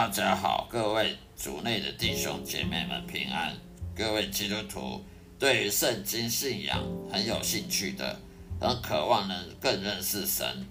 大家好，各位主内的弟兄姐妹们平安。各位基督徒，对于圣经信仰很有兴趣的，很渴望能更认识神，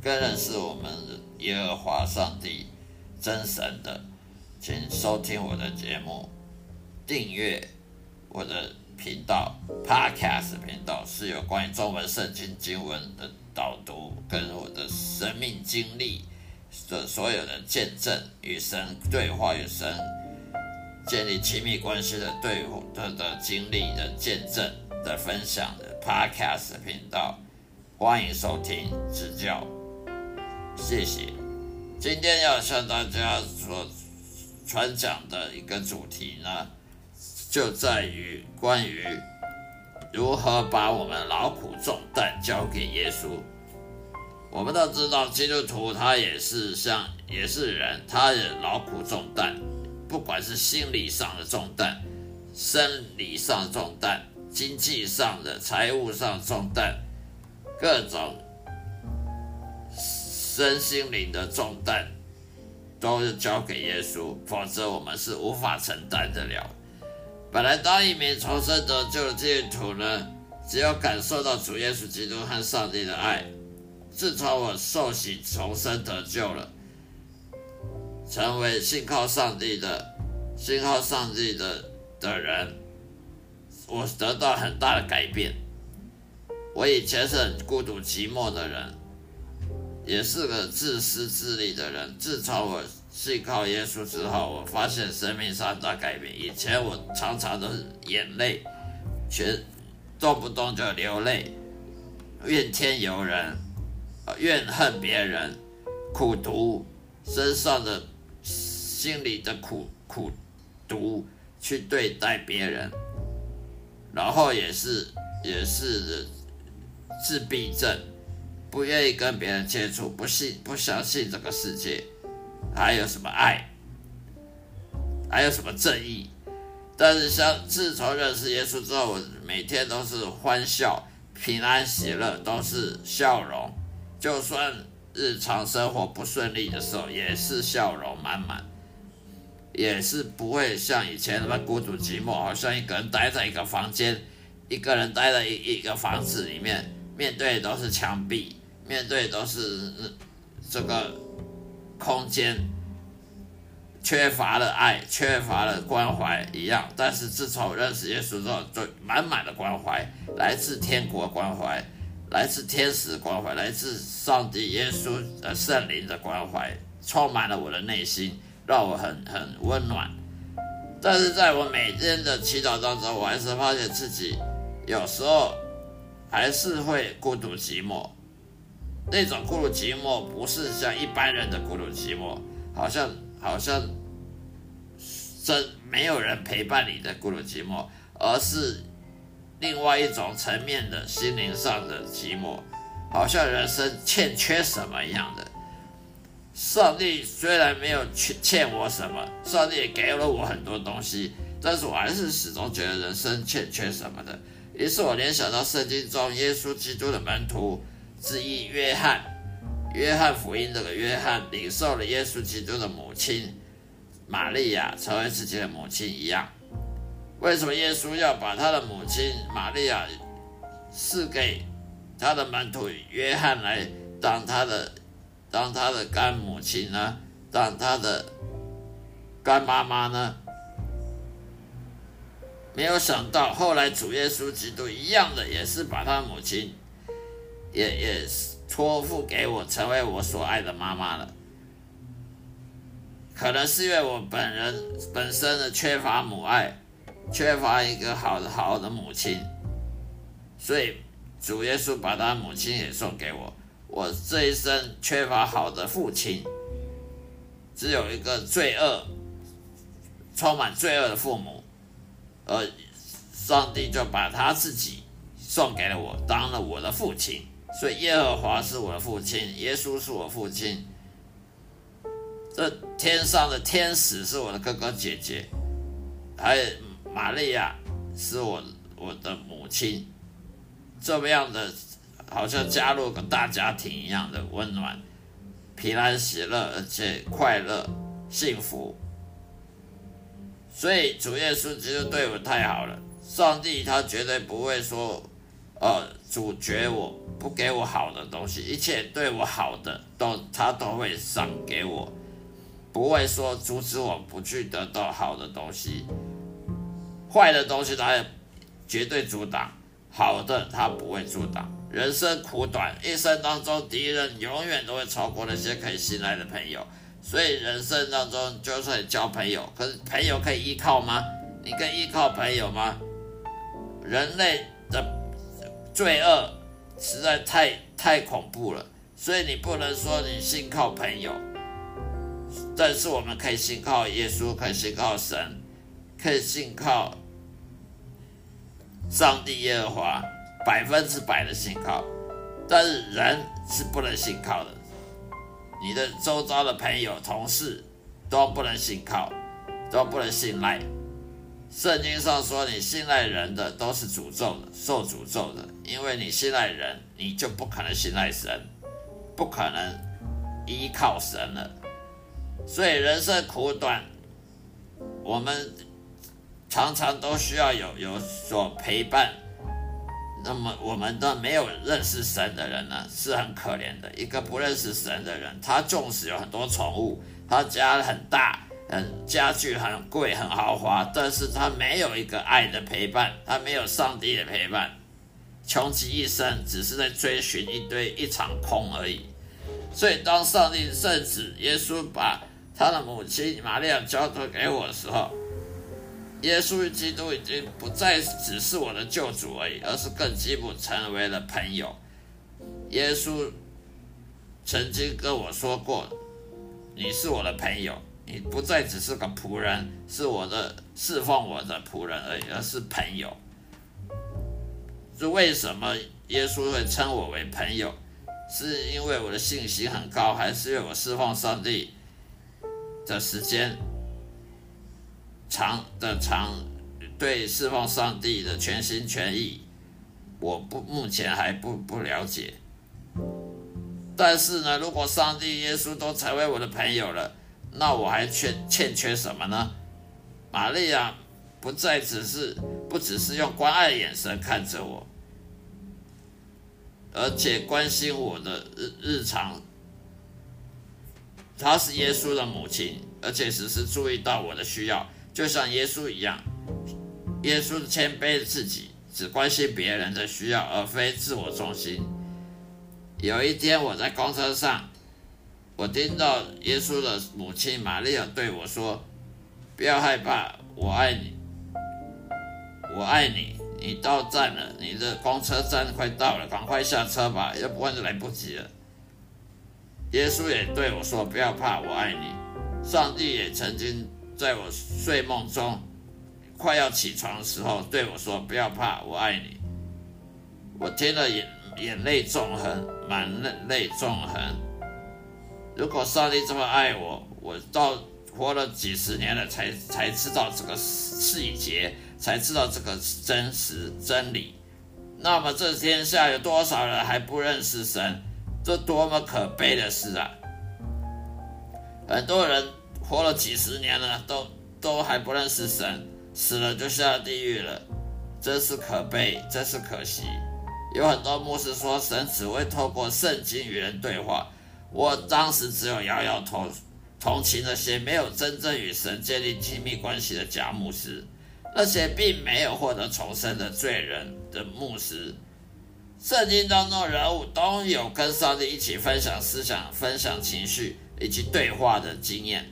更认识我们耶和华上帝真神的，请收听我的节目，订阅我的频道 Podcast 频道，是有关于中文圣经经文的导读，跟我的生命经历。的所有的见证与神对话，与神建立亲密关系的对的的经历的见证的分享的 Podcast 频道，欢迎收听指教，谢谢。今天要向大家所传讲的一个主题呢，就在于关于如何把我们劳苦重担交给耶稣。我们都知道，基督徒他也是像也是人，他也劳苦重担，不管是心理上的重担、生理上重担、经济上的、财务上重担，各种身心灵的重担，都是交给耶稣，否则我们是无法承担得了。本来当一名重生得救的基督徒呢，只有感受到主耶稣基督和上帝的爱。自从我受洗重生得救了，成为信靠上帝的、信靠上帝的的人，我得到很大的改变。我以前是很孤独寂寞的人，也是个自私自利的人。自从我信靠耶稣之后，我发现生命上大改变。以前我常常都是眼泪，全动不动就流泪，怨天尤人。怨恨别人，苦毒身上的心里的苦苦毒去对待别人，然后也是也是自闭症，不愿意跟别人接触，不信不相信这个世界，还有什么爱，还有什么正义？但是像自从认识耶稣之后，我每天都是欢笑、平安、喜乐，都是笑容。就算日常生活不顺利的时候，也是笑容满满，也是不会像以前那么孤独寂寞，好像一个人待在一个房间，一个人待在一一个房子里面，面对都是墙壁，面对都是这个空间，缺乏了爱，缺乏了关怀一样。但是自从认识耶稣之后，就满满的关怀，来自天国关怀。来自天使的关怀，来自上帝、耶稣、呃圣灵的关怀，充满了我的内心，让我很很温暖。但是在我每天的祈祷当中，我还是发现自己有时候还是会孤独寂寞。那种孤独寂寞不是像一般人的孤独寂寞，好像好像真没有人陪伴你的孤独寂寞，而是。另外一种层面的心灵上的寂寞，好像人生欠缺什么一样的。上帝虽然没有欠欠我什么，上帝也给了我很多东西，但是我还是始终觉得人生欠缺什么的。于是我联想到圣经中耶稣基督的门徒之一约翰，约翰福音这个约翰领受了耶稣基督的母亲玛利亚成为自己的母亲一样。为什么耶稣要把他的母亲玛利亚赐给他的门徒约翰来当他的当他的干母亲呢？当他的干妈妈呢？没有想到后来主耶稣基督一样的，也是把他母亲也也托付给我，成为我所爱的妈妈了。可能是因为我本人本身的缺乏母爱。缺乏一个好的好的母亲，所以主耶稣把他母亲也送给我。我这一生缺乏好的父亲，只有一个罪恶、充满罪恶的父母，而上帝就把他自己送给了我，当了我的父亲。所以耶和华是我的父亲，耶稣是我父亲，这天上的天使是我的哥哥姐姐，还有。玛利亚是我我的母亲，这么样的，好像加入个大家庭一样的温暖、平安、喜乐，而且快乐，幸福。所以主耶稣基督对我太好了，上帝他绝对不会说，呃，主角我不给我好的东西，一切对我好的都他都会赏给我，不会说阻止我不去得到好的东西，坏的东西他也绝对阻挡，好的他不会阻挡。人生苦短，一生当中敌人永远都会超过那些可以信赖的朋友。所以人生当中，就算交朋友，可是朋友可以依靠吗？你可以依靠朋友吗？人类的罪恶实在太太恐怖了，所以你不能说你信靠朋友。但是我们可以信靠耶稣，可以信靠神，可以信靠上帝耶和华，百分之百的信靠。但是人是不能信靠的。你的周遭的朋友、同事都不能信靠，都不能信赖。圣经上说，你信赖人的都是诅咒的，受诅咒的。因为你信赖人，你就不可能信赖神，不可能依靠神了。所以人生苦短，我们常常都需要有有所陪伴。那么，我们的没有认识神的人呢，是很可怜的。一个不认识神的人，他纵使有很多宠物，他家很大，很家具很贵，很豪华，但是他没有一个爱的陪伴，他没有上帝的陪伴，穷极一生只是在追寻一堆一场空而已。所以，当上帝圣子耶稣把他的母亲玛利亚交托给我的时候，耶稣基督已经不再只是我的救主而已，而是更进一步成为了朋友。耶稣曾经跟我说过：“你是我的朋友，你不再只是个仆人，是我的侍奉我的仆人而已，而是朋友。”是为什么耶稣会称我为朋友？是因为我的信心很高，还是因为我侍奉上帝的时间？长的长，对侍奉上帝的全心全意，我不目前还不不了解。但是呢，如果上帝耶稣都成为我的朋友了，那我还缺欠缺什么呢？玛利亚不再只是不只是用关爱眼神看着我，而且关心我的日日常。她是耶稣的母亲，而且时时注意到我的需要。就像耶稣一样，耶稣谦卑自己，只关心别人的需要，而非自我中心。有一天，我在公车上，我听到耶稣的母亲玛利亚对我说：“不要害怕，我爱你，我爱你。你到站了，你的公车站快到了，赶快下车吧，要不然就来不及了。”耶稣也对我说：“不要怕，我爱你。”上帝也曾经。在我睡梦中快要起床的时候，对我说：“不要怕，我爱你。”我听了眼眼泪纵横，满泪纵横。如果上帝这么爱我，我到活了几十年了，才才知道这个细节，才知道这个真实真理。那么这天下有多少人还不认识神？这多么可悲的事啊！很多人。活了几十年了，都都还不认识神，死了就下地狱了，真是可悲，真是可惜。有很多牧师说神只会透过圣经与人对话，我当时只有摇摇头，同情那些没有真正与神建立亲密关系的假牧师，那些并没有获得重生的罪人的牧师。圣经当中人物都有跟上帝一起分享思想、分享情绪以及对话的经验。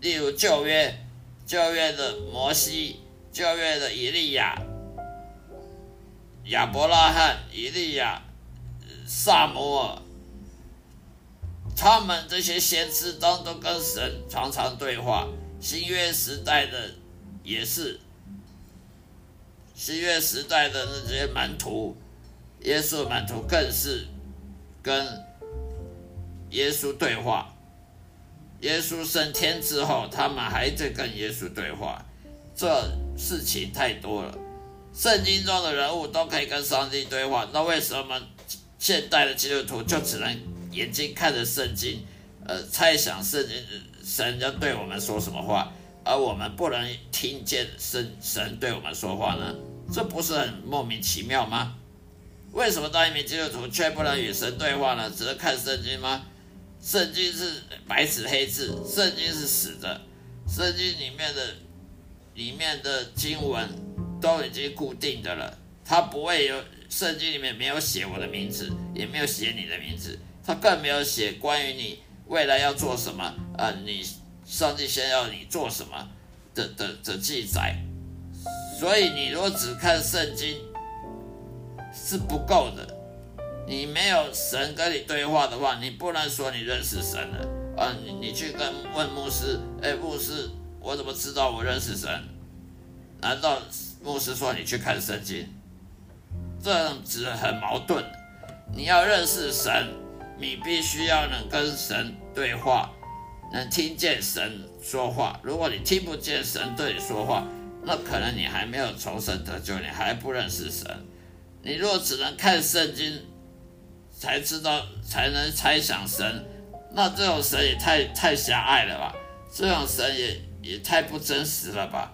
例如旧约，旧约的摩西，旧约的以利亚、亚伯拉罕、以利亚、萨摩尔，他们这些先知当中跟神常常对话。新约时代的也是，新约时代的那些门徒，耶稣门徒更是跟耶稣对话。耶稣升天之后，他们还在跟耶稣对话，这事情太多了。圣经中的人物都可以跟上帝对话，那为什么现代的基督徒就只能眼睛看着圣经，呃猜想圣经神要对我们说什么话，而我们不能听见神神对我们说话呢？这不是很莫名其妙吗？为什么当一名基督徒却不能与神对话呢？只能看圣经吗？圣经是白纸黑字，圣经是死的，圣经里面的里面的经文都已经固定的了，它不会有圣经里面没有写我的名字，也没有写你的名字，它更没有写关于你未来要做什么啊，你上帝先要你做什么的的的记载，所以你如果只看圣经是不够的。你没有神跟你对话的话，你不能说你认识神了啊！你你去跟问牧师，哎，牧师，我怎么知道我认识神？难道牧师说你去看圣经？这样子很矛盾。你要认识神，你必须要能跟神对话，能听见神说话。如果你听不见神对你说话，那可能你还没有重生得救，你还不认识神。你若只能看圣经，才知道才能猜想神，那这种神也太太狭隘了吧？这种神也也太不真实了吧？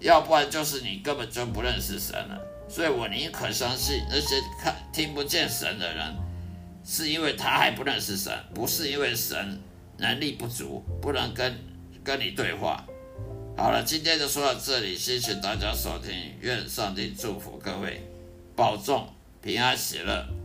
要不然就是你根本就不认识神了。所以我宁可相信那些看听不见神的人，是因为他还不认识神，不是因为神能力不足，不能跟跟你对话。好了，今天就说到这里，谢谢大家收听，愿上帝祝福各位，保重，平安喜乐。